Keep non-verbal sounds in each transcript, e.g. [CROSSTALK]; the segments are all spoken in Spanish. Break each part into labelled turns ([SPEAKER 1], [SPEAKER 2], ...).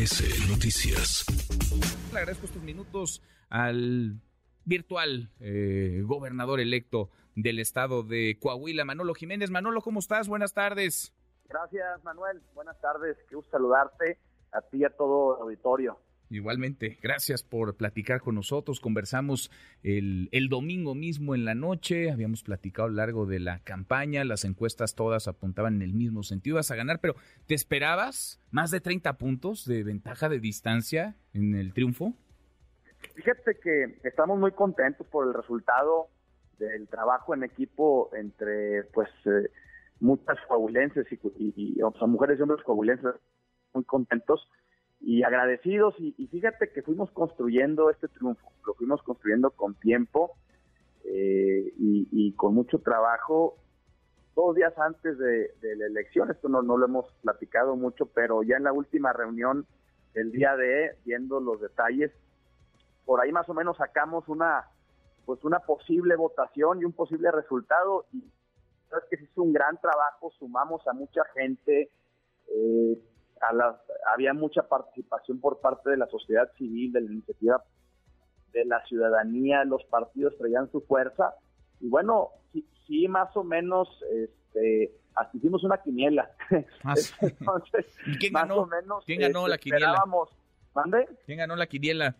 [SPEAKER 1] MBS Noticias.
[SPEAKER 2] Le agradezco estos minutos al virtual eh, gobernador electo del estado de Coahuila, Manolo Jiménez. Manolo, ¿cómo estás? Buenas tardes.
[SPEAKER 3] Gracias, Manuel. Buenas tardes. Qué gusto saludarte a ti y a todo el auditorio.
[SPEAKER 2] Igualmente, gracias por platicar con nosotros. Conversamos el, el, domingo mismo en la noche, habíamos platicado a lo largo de la campaña, las encuestas todas apuntaban en el mismo sentido, ibas a ganar, pero ¿te esperabas más de 30 puntos de ventaja de distancia en el triunfo?
[SPEAKER 3] Fíjate que estamos muy contentos por el resultado del trabajo en equipo entre pues eh, muchas coahuilenses y, y, y o sea, mujeres y hombres coahuilenses. Muy contentos y agradecidos y, fíjate que fuimos construyendo este triunfo, lo fuimos construyendo con tiempo eh, y, con mucho trabajo dos días antes de, de, la elección, esto no, no lo hemos platicado mucho, pero ya en la última reunión el día de, viendo los detalles, por ahí más o menos sacamos una pues una posible votación y un posible resultado y sabes que se hizo un gran trabajo, sumamos a mucha gente, eh, a las, había mucha participación por parte de la sociedad civil, de la iniciativa de la ciudadanía, los partidos traían su fuerza y bueno, sí, sí más o menos, este, hasta hicimos una quiniela.
[SPEAKER 2] Ah, sí. [LAUGHS]
[SPEAKER 3] Entonces,
[SPEAKER 2] ¿Quién
[SPEAKER 3] más
[SPEAKER 2] ganó?
[SPEAKER 3] o menos,
[SPEAKER 2] ¿Quién ganó la quiniela?
[SPEAKER 3] esperábamos- ¿Mande?
[SPEAKER 2] ¿Quién ganó la quiniela?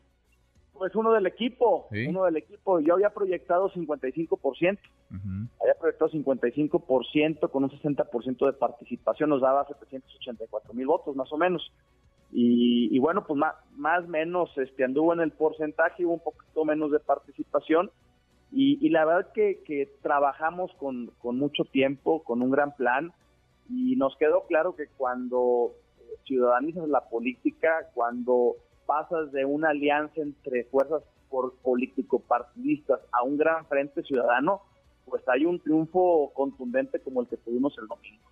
[SPEAKER 3] Pues uno del equipo,
[SPEAKER 2] Sí.
[SPEAKER 3] uno del equipo. Yo había proyectado 55%,
[SPEAKER 2] Ujú.
[SPEAKER 3] había proyectado 55% con un 60% de participación, nos daba 784 mil votos más o menos. Y, y bueno, pues más, más menos este, anduvo en el porcentaje, hubo un poquito menos de participación. Y, y la verdad que, que trabajamos con, con mucho tiempo, con un gran plan, y nos quedó claro que cuando eh, ciudadanizas la política, cuando pasas de una alianza entre fuerzas político-partidistas a un gran frente ciudadano, pues hay un triunfo contundente como el que tuvimos el domingo.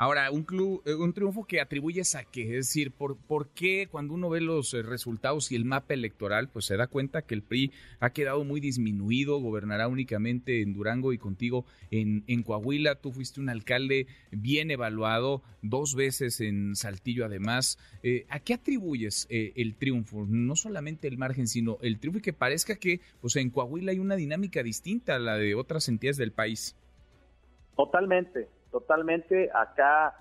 [SPEAKER 2] Ahora, un, club, eh, un triunfo que atribuyes a qué, es decir, ¿por, ¿por qué cuando uno ve los eh, resultados y el mapa electoral, pues se da cuenta que el PRI ha quedado muy disminuido, gobernará únicamente en Durango y contigo en, en Coahuila, tú fuiste un alcalde bien evaluado, dos veces en Saltillo además, eh, ¿a qué atribuyes eh, el triunfo? No solamente el margen, sino el triunfo y que parezca que pues en Coahuila hay una dinámica distinta a la de otras entidades del país.
[SPEAKER 3] Totalmente, totalmente. Acá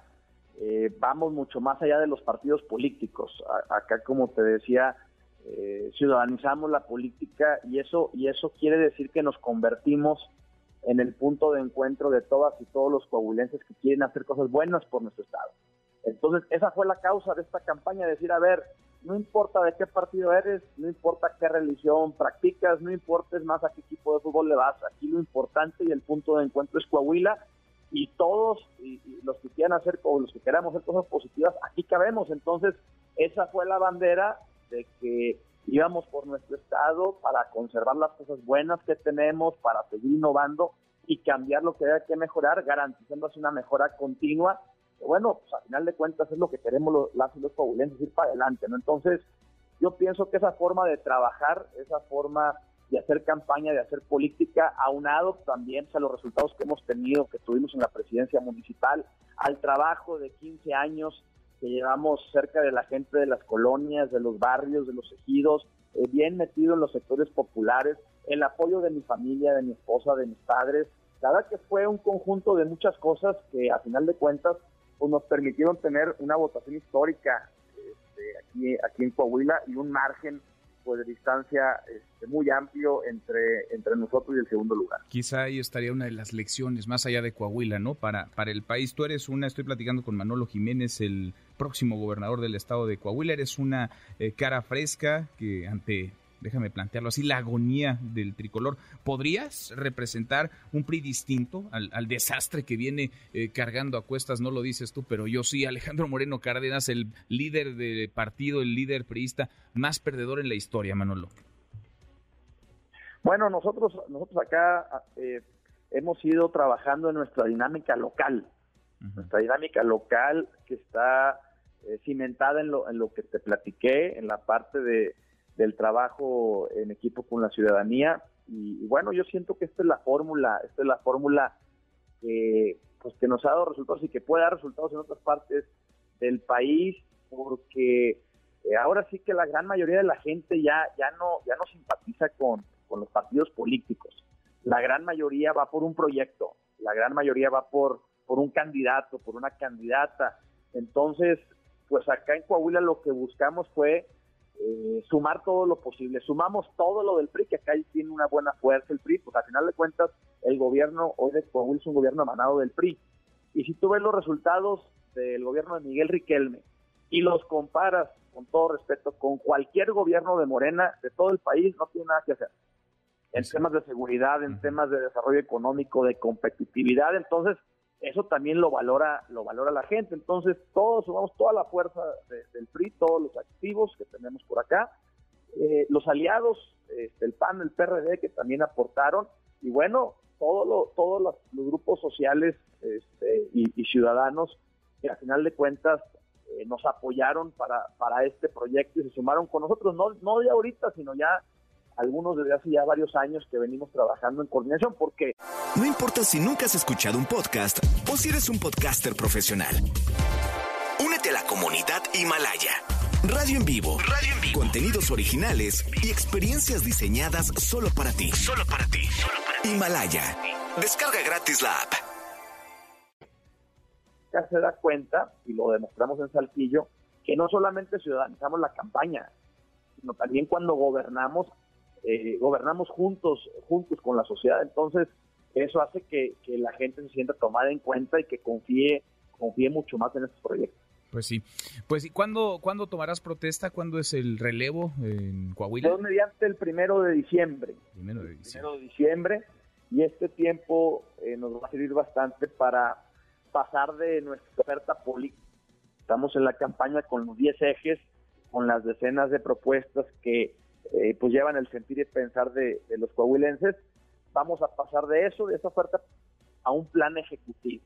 [SPEAKER 3] eh, vamos mucho más allá de los partidos políticos. Acá, como te decía, eh, ciudadanizamos la política y eso y eso quiere decir que nos convertimos en el punto de encuentro de todas y todos los coahuilenses que quieren hacer cosas buenas por nuestro estado. Entonces, esa fue la causa de esta campaña, decir, a ver, no importa de qué partido eres, no importa qué religión practicas, no importa es más a qué equipo de fútbol le vas, aquí lo importante y el punto de encuentro es Coahuila y todos y, los que quieran hacer o los que queramos hacer cosas positivas, aquí cabemos. Entonces, esa fue la bandera de que íbamos por nuestro estado para conservar las cosas buenas que tenemos, para seguir innovando y cambiar lo que haya que mejorar, garantizando así una mejora continua. Bueno, pues a final de cuentas es lo que queremos los, las y los ir para adelante, ¿no? Entonces, yo pienso que esa forma de trabajar, esa forma de hacer campaña, de hacer política, aunado también a los resultados que hemos tenido, que tuvimos en la presidencia municipal, al trabajo de 15 años que llevamos cerca de la gente de las colonias, de los barrios, de los ejidos, eh, bien metido en los sectores populares, el apoyo de mi familia, de mi esposa, de mis padres. La verdad que fue un conjunto de muchas cosas que a final de cuentas pues, nos permitieron tener una votación histórica este, aquí, aquí en Coahuila y un margen pues, de distancia este, muy amplio entre, entre nosotros y el segundo lugar.
[SPEAKER 2] Quizá ahí estaría una de las lecciones más allá de Coahuila, ¿no? Para, para el país. Tú eres una, estoy platicando con Manolo Jiménez, el próximo gobernador del estado de Coahuila. Eres una eh, cara fresca que ante, déjame plantearlo así, la agonía del tricolor. ¿Podrías representar un PRI distinto al, al desastre que viene eh, cargando a cuestas? No lo dices tú, pero yo sí. Alejandro Moreno Cárdenas, el líder del partido, el líder priista más perdedor en la historia, Manolo.
[SPEAKER 3] Bueno, nosotros, nosotros acá eh, hemos ido trabajando en nuestra dinámica local, uh -huh. nuestra dinámica local que está eh, cimentada en lo, en lo que te platiqué, en la parte de, del trabajo en equipo con la ciudadanía. Y, bueno, yo siento que esta es la fórmula, esta es la fórmula que, pues, que nos ha dado resultados y que puede dar resultados en otras partes del país, porque Eh, ahora sí que la gran mayoría de la gente ya, ya, no, ya no simpatiza con, con los partidos políticos. La gran mayoría va por un proyecto, la gran mayoría va por, por un candidato, por una candidata. Entonces, pues acá en Coahuila lo que buscamos fue eh, sumar todo lo posible. Sumamos todo lo del PRI, que acá tiene una buena fuerza el PRI, pues al final de cuentas el gobierno hoy de Coahuila es un gobierno emanado del PRI. Y si tú ves los resultados del gobierno de Miguel Riquelme y los comparas, con todo respeto, con cualquier gobierno de Morena de todo el país, no tiene nada que hacer. En temas de seguridad, en temas de desarrollo económico, de competitividad, entonces eso también lo valora lo valora la gente. Entonces, todos sumamos toda la fuerza del PRI, todos los activos que tenemos por acá, eh, los aliados, este, el PAN, el PRD, que también aportaron, y bueno, todo todos los, grupos sociales este, y, ciudadanos que al final de cuentas eh, nos apoyaron para, para este proyecto y se sumaron con nosotros, no, no de ahorita, sino ya algunos desde hace ya varios años que venimos trabajando en coordinación, porque...
[SPEAKER 1] No importa si nunca has escuchado un podcast o si eres un podcaster profesional. Únete a la comunidad Himalaya. Radio en vivo. Radio en vivo. Contenidos originales y experiencias diseñadas solo para ti. Solo para ti. Himalaya. Descarga gratis la app.
[SPEAKER 3] Ya se da cuenta, y lo demostramos en Saltillo, que no solamente ciudadanizamos la campaña, sino también cuando gobernamos eh, gobernamos juntos, juntos con la sociedad. Entonces, eso hace que, la gente se sienta tomada en cuenta y que confíe, confíe mucho más en estos proyectos.
[SPEAKER 2] Pues sí. Pues ¿y cuándo, ¿cuándo tomarás protesta? ¿Cuándo es el relevo en Coahuila?
[SPEAKER 3] Es mediante el primero de diciembre.
[SPEAKER 2] Primero de diciembre.
[SPEAKER 3] Primero de diciembre. Y este tiempo eh, nos va a servir bastante para pasar de nuestra oferta política. Estamos en la campaña con los 10 ejes, con las decenas de propuestas que eh, pues llevan el sentir y pensar de, los coahuilenses. Vamos a pasar de eso, de esa oferta, a un plan ejecutivo.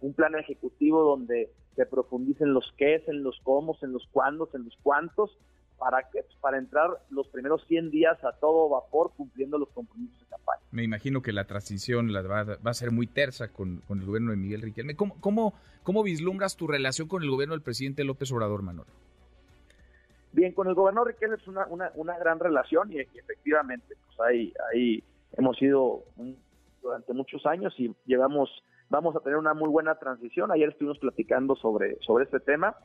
[SPEAKER 3] Un plan ejecutivo donde se profundicen los qué, en los cómo, en los cuándos, en los cuántos, ¿Para? Pues para entrar los primeros 100 días a todo vapor cumpliendo los compromisos de campaña.
[SPEAKER 2] Me imagino que la transición la va, a ser muy tersa con, el gobierno de Miguel Riquelme. ¿Cómo, cómo, ¿Cómo vislumbras tu relación con el gobierno del presidente López Obrador, Manolo?
[SPEAKER 3] Bien, con el gobernador Riquelme es una, una, gran relación y, efectivamente, pues ahí, ahí hemos ido durante muchos años y llevamos, vamos a tener una muy buena transición. Ayer estuvimos platicando sobre, sobre este tema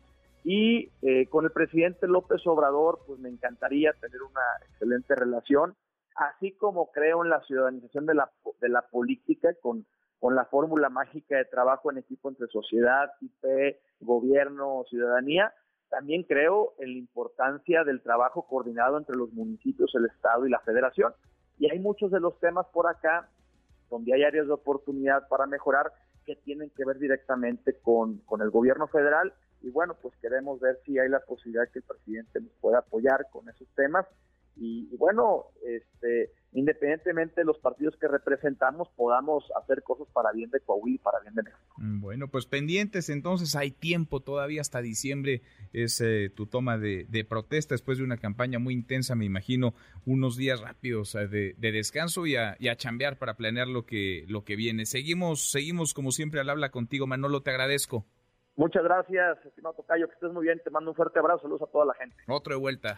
[SPEAKER 3] y eh, con el presidente López Obrador, pues me encantaría tener una excelente relación, así como creo en la ciudadanización de la, de la política con, con la fórmula mágica de trabajo en equipo entre sociedad, IP, gobierno, ciudadanía también creo en la importancia del trabajo coordinado entre los municipios, el Estado y la Federación. Y hay muchos de los temas por acá donde hay áreas de oportunidad para mejorar que tienen que ver directamente con, con el gobierno federal. Y bueno, pues queremos ver si hay la posibilidad que el presidente nos pueda apoyar con esos temas y, bueno, este, independientemente de los partidos que representamos, podamos hacer cosas para bien de Coahuila y para bien de México.
[SPEAKER 2] Mm, bueno, pues pendientes, entonces hay tiempo todavía hasta diciembre, es eh, tu toma de, protesta después de una campaña muy intensa, me imagino, unos días rápidos eh, de, descanso y a, y a, chambear para planear lo que, lo que viene. Seguimos, seguimos como siempre al habla contigo, Manolo, te agradezco.
[SPEAKER 3] Muchas gracias, estimado Tocayo, que estés muy bien, te mando un fuerte abrazo, saludos a toda la gente.
[SPEAKER 2] Otro de vuelta